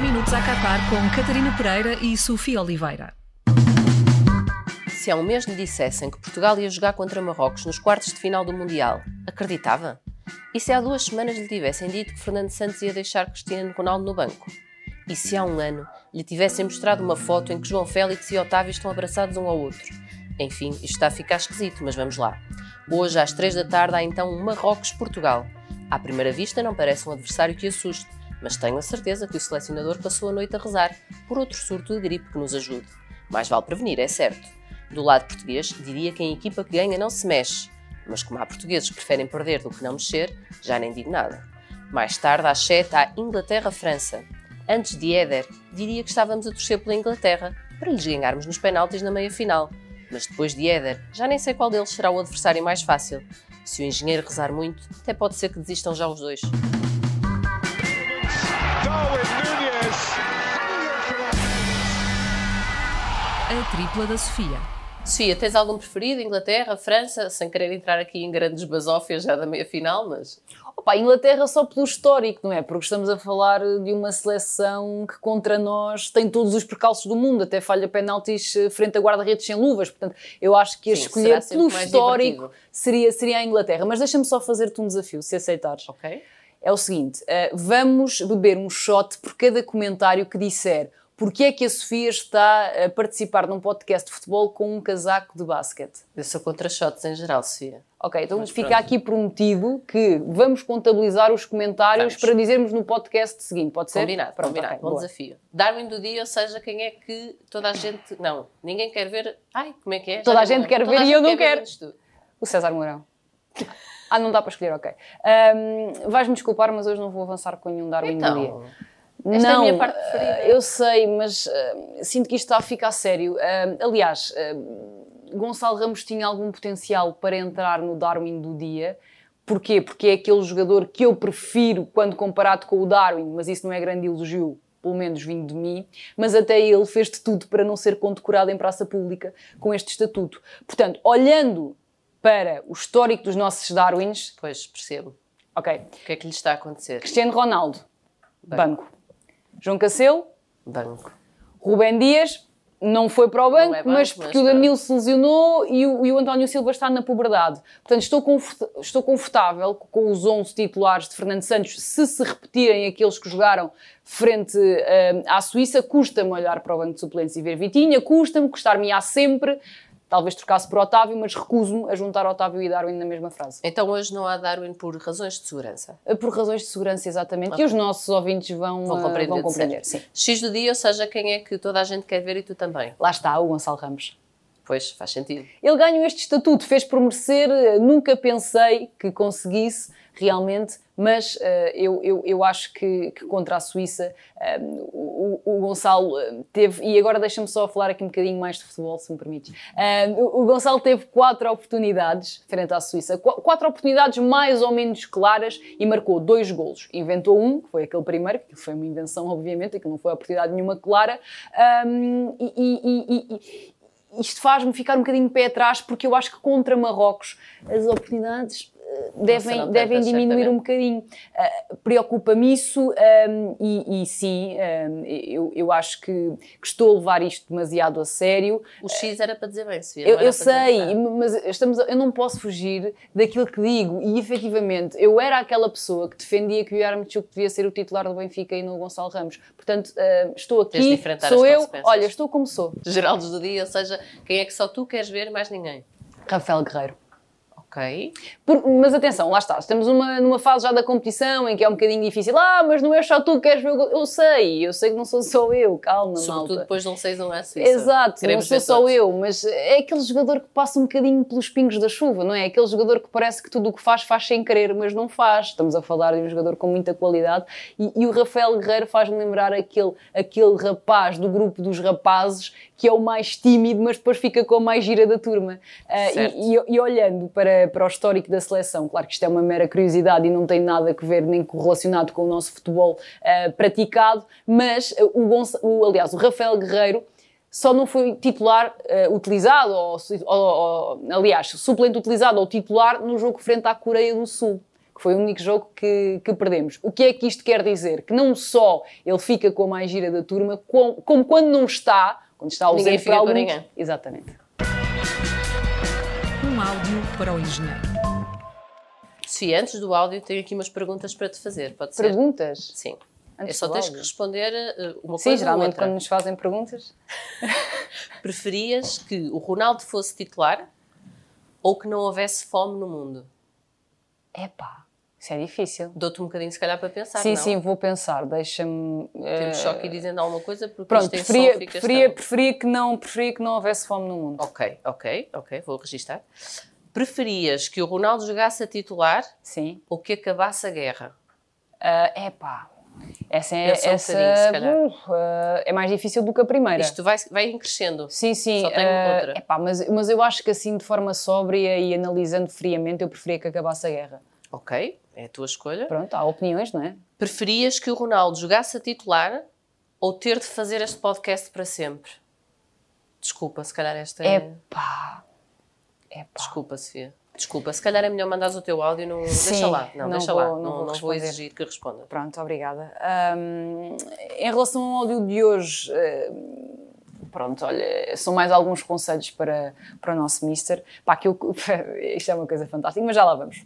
minutos a Qatar com Catarina Pereira e Sofia Oliveira. Se há um mês lhe dissessem que Portugal ia jogar contra Marrocos nos quartos de final do Mundial, acreditava? E se há duas semanas lhe tivessem dito que Fernando Santos ia deixar Cristiano Ronaldo no banco? E se há um ano lhe tivessem mostrado uma foto em que João Félix e Otávio estão abraçados um ao outro? Enfim, isto está a ficar esquisito, mas vamos lá. Hoje, às três da tarde, há então um Marrocos-Portugal. À primeira vista, não parece um adversário que assuste, mas tenho a certeza que o selecionador passou a noite a rezar por outro surto de gripe que nos ajude. Mais vale prevenir, é certo. Do lado português, diria que a equipa que ganha não se mexe, mas como há portugueses que preferem perder do que não mexer, já nem digo nada. Mais tarde, às 7, há Inglaterra-França. Antes de Éder, diria que estávamos a torcer pela Inglaterra para lhes ganharmos nos penaltis na meia-final. Mas depois de Éder, já nem sei qual deles será o adversário mais fácil. Se o engenheiro rezar muito, até pode ser que desistam já os dois. A tripla da Sofia. Sofia, tens algum preferido? Inglaterra, França? Sem querer entrar aqui em grandes basófias já da meia-final, mas... Opa, Inglaterra só pelo histórico, não é? Porque estamos a falar de uma seleção que contra nós tem todos os percalços do mundo, até falha penaltis eh, frente a guarda-redes sem luvas. Portanto, eu acho que a Sim, escolher pelo histórico divertido. seria, seria a Inglaterra. Mas deixa-me só fazer-te um desafio, se aceitares. Ok. É o seguinte: eh, vamos beber um shot por cada comentário que disser porque é que a Sofia está a participar num podcast de futebol com um casaco de basquete. Eu sou contra shots em geral, Sofia. Ok, então Mas fica pronto. aqui prometido que vamos contabilizar os comentários Vamos. para dizermos no podcast seguinte, pode ser? Combinado, Pronto, combinado. ok, Bom boa. desafio. Darwin do dia, ou seja, quem é que toda a gente... Não, ninguém quer ver... Ai, como é que é? Já Toda a não gente quer Toda ver a e eu não quero. O César Mourão. Ah, não dá para escolher, ok. Ahm, Vais-me desculpar, mas hoje não vou avançar com nenhum Darwin do dia. Então, esta é a não, minha parte preferida. ah, eu sei, mas ah, sinto que isto está a ficar sério. Ah, aliás, ah, Gonçalo Ramos tinha algum potencial para entrar no Darwin do dia. Porquê? Porque é aquele jogador que eu prefiro quando comparado com o Darwin, mas isso não é grande elogio, pelo menos vindo de mim. Mas até ele fez de tudo para não ser condecorado em praça pública com este estatuto. Portanto, olhando para o histórico dos nossos Darwins, Pois, percebo. ok, O que é que lhe está a acontecer? Cristiano Ronaldo, banco. João Cancelo, Banco. Rubem Dias não foi para o banco, é banco, mas mas porque o pronto. Danilo se lesionou e o, e o António Silva está na puberdade. Portanto, estou, confort- estou confortável com os 11 titulares de Fernando Santos se se repetirem aqueles que jogaram frente eh, à Suíça. Custa-me olhar para o banco de suplentes e ver Vitinha, custa-me, custar-me-á sempre. Talvez trocasse por Otávio, mas recuso-me a juntar Otávio e Darwin na mesma frase. Então hoje não há Darwin por razões de segurança. Por razões de segurança, exatamente, que os nossos ouvintes vão, Vão eh, compreender. vão de compreender. Sim. X do dia, ou seja, quem é que toda a gente quer ver e tu também. Lá está o Gonçalo Ramos. Pois, faz sentido. Ele ganhou este estatuto, fez por merecer, eh, nunca pensei que conseguisse realmente, mas eh, eu, eu, eu acho que, que contra a Suíça eh, o, o Gonçalo eh, teve, e agora deixa-me só falar aqui um bocadinho mais de futebol, se me permites. O, Gonçalo teve quatro oportunidades frente à Suíça, Qu- quatro oportunidades mais ou menos claras e marcou dois golos. Inventou um, que foi aquele primeiro, que foi uma invenção, obviamente, que não foi oportunidade nenhuma clara, Ahm, e- e- e- e- isto faz-me ficar um bocadinho pé atrás porque eu acho que contra Marrocos as oportunidades devem, devem tantas, diminuir certamente. um bocadinho. Ah, Preocupa-me isso um, e, e sim, um, eu, eu acho que, que estou a levar isto demasiado a sério. O X era para dizer bem, Sofia. Eu, eu sei, mas estamos eu não posso fugir daquilo que digo. E efetivamente, eu era aquela pessoa que defendia que o Yarmchuk devia ser o titular do Benfica e não o Gonçalo Ramos. Portanto, ah, estou aqui, sou eu. Olha, estou como sou. Geraldos do dia, ou seja, quem é que só tu queres ver mais ninguém. Rafael Guerreiro. Ok. Por- mas atenção, lá está, estamos numa, numa fase já da competição em que é um bocadinho difícil. Ah, mas não é só tu que queres ver o gol. Eu sei, eu sei que não sou só eu, calma, Sobretudo malta. depois de um 6 1 à Suíça. Exato, Queremos não sou só eu, mas é aquele jogador que passa um bocadinho pelos pingos da chuva, não é? Aquele jogador que parece que tudo o que faz, faz sem querer, mas não faz. Estamos a falar de um jogador com muita qualidade e, e o Rafael Guerreiro faz-me lembrar aquele, aquele rapaz do grupo dos rapazes que é o mais tímido, mas depois fica com a mais gira da turma. Ah, e, e- e olhando para, para o histórico da seleção, claro que isto é uma mera curiosidade e não tem nada a ver nem correlacionado com o nosso futebol ah, praticado, mas ah, o, Gonça- o- aliás, o Rafael Guerreiro só não foi titular eh, utilizado, ou, ou- ou- aliás, suplente utilizado ou titular no jogo frente à Coreia do Sul, que que foi o único jogo que, que perdemos. O que é que isto quer dizer? Que não só ele fica com a mais gira da turma, como, como quando não está, quando está ausente Ninguém fica por com algum... ninguém. Exatamente. Um áudio para o engenheiro. Sofia, antes do áudio, tenho aqui umas perguntas para te fazer. Pode ser? Perguntas? Sim. Antes é só tens áudio? que responder eh, uma Sim, coisa ou geralmente outra. quando nos fazem perguntas. Preferias que o Ronaldo fosse titular ou que não houvesse fome no mundo? Epá, isso é difícil. Dou-te um bocadinho, se calhar, para pensar, sim, não? sim, vou pensar. Deixa-me. eh, Temos só que ir dizendo alguma coisa, porque Pronto, preferia, preferia, preferia, que não, preferia que não houvesse fome no mundo. Ok, ok, ok, vou registar. Preferias que o Ronaldo jogasse a titular Sim. ou que acabasse a guerra? Ah, epá. Essa é, um essa, calhar. uh, é mais difícil do que a primeira. Isto vai, vai crescendo. Sim, sim. Só tenho ah, outra. epá, mas, mas eu acho que assim, de forma sóbria e analisando friamente, eu preferia que acabasse a guerra. Ok, é a tua escolha. Pronto, há opiniões, não é? Preferias que o Ronaldo jogasse a titular ou ter de fazer este podcast para sempre? Desculpa, se calhar esta é. Epá. Epá. Desculpa, Sofia. Desculpa, se calhar é melhor mandares o teu áudio. Não... Sim, deixa lá. Não, não deixa vou- lá. não Não, vou não vou exigir que responda. Pronto, obrigada. Ahm, em relação ao áudio de hoje, pronto, olha, são mais alguns conselhos para, para o nosso Mister. Pá, que eu, isto é uma coisa fantástica, mas já lá vamos.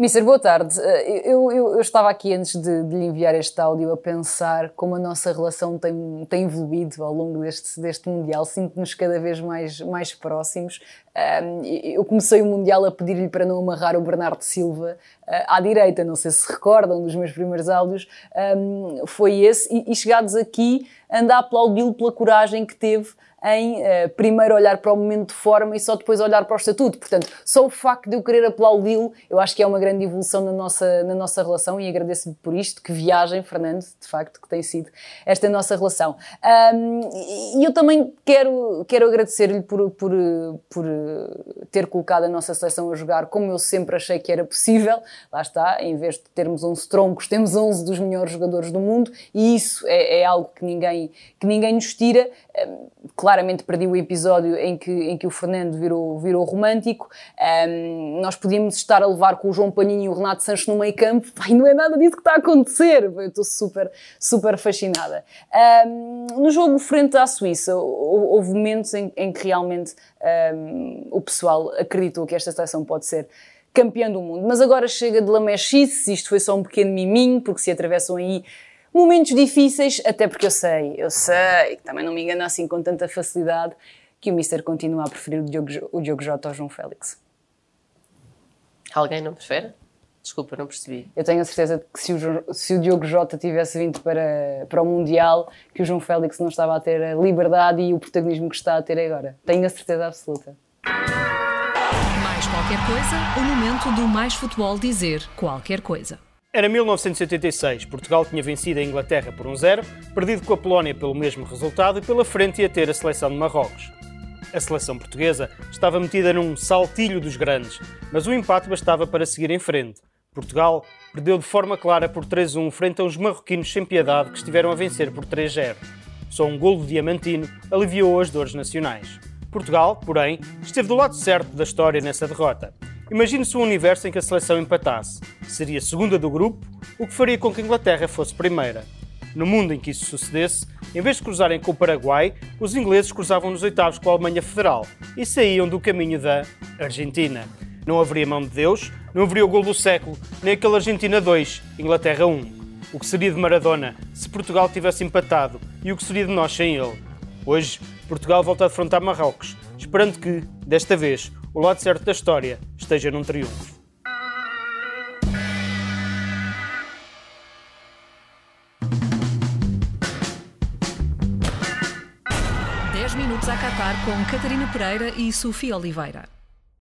Mister, boa tarde. Eh, Eu, eu- eu estava aqui antes de, de lhe enviar este áudio a pensar como a nossa relação tem, tem evoluído ao longo deste, deste Mundial. Sinto-nos cada vez mais, mais próximos. Ahm, eu comecei o Mundial a pedir-lhe para não amarrar o Bernardo Silva ah, à direita, não sei se recordam dos meus primeiros áudios, ahm, foi esse. E, e chegados aqui, anda a aplaudi-lo pela coragem que teve em eh, primeiro olhar para o momento de forma e só depois olhar para o estatuto. Portanto, só o facto de eu querer aplaudi-lo, eu acho que é uma grande evolução na nossa, na nossa relação e agradeço-lhe por isto. Que viagem, Fernando, de facto, que tem sido esta nossa relação. Ahm, e eu também quero, quero agradecer-lhe por, por, por ter colocado a nossa seleção a jogar como eu sempre achei que era possível. Lá está, em vez de termos 11 troncos, temos 11 dos melhores jogadores do mundo e isso é, é algo que ninguém, que ninguém nos tira. Ahm, claramente perdi o episódio em que, em que o Fernando virou, virou romântico. Ahm, nós podíamos estar a levar com o João Paninho e o Renato Sanches no meio campo. Pai, não é nada disso que está a acontecer. Eu estou super, super fascinada. Ahm, no jogo frente à Suíça, hou- houve momentos em, em que realmente ahm, o pessoal acreditou que esta seleção pode ser campeã do mundo. Mas agora chega de lamechice, isto foi só um pequeno miminho, porque se atravessam aí momentos difíceis, até porque eu sei, eu sei, que também não me engano assim com tanta facilidade, que o Mister continua a preferir o Diogo, o Diogo Jota ao João Félix. Alguém não prefere? Desculpa, não percebi. Eu tenho a certeza de que se o, se o Diogo Jota tivesse vindo para, para o Mundial, que o João Félix não estava a ter a liberdade e o protagonismo que está a ter agora. Tenho a certeza absoluta. Mais qualquer coisa, o momento do Mais Futebol dizer qualquer coisa. Era 1986. Portugal tinha vencido a Inglaterra por 1-0, perdido com a Polónia pelo mesmo resultado e pela frente ia ter a seleção de Marrocos. A seleção portuguesa estava metida num saltilho dos grandes, mas o empate bastava para seguir em frente. Portugal perdeu de forma clara por 3-1 frente a uns marroquinos sem piedade que estiveram a vencer por 3-0. Só um golo Diamantino aliviou as dores nacionais. Portugal, porém, esteve do lado certo da história nessa derrota. Imagine-se um universo em que a seleção empatasse. Seria segunda do grupo, o que faria com que a Inglaterra fosse primeira. No mundo em que isso sucedesse, em vez de cruzarem com o Paraguai, os ingleses cruzavam nos oitavos com a Alemanha Federal e saíam do caminho da Argentina. Não haveria mão de Deus, não haveria o gol do século, nem aquele Argentina 2, Inglaterra 1. O que seria de Maradona se Portugal tivesse empatado e o que seria de nós sem ele? Hoje, Portugal volta a afrontar Marrocos, esperando que, desta vez, o lado certo da história esteja num triunfo. Dez minutos a Qatar com Catarina Pereira e Sofia Oliveira.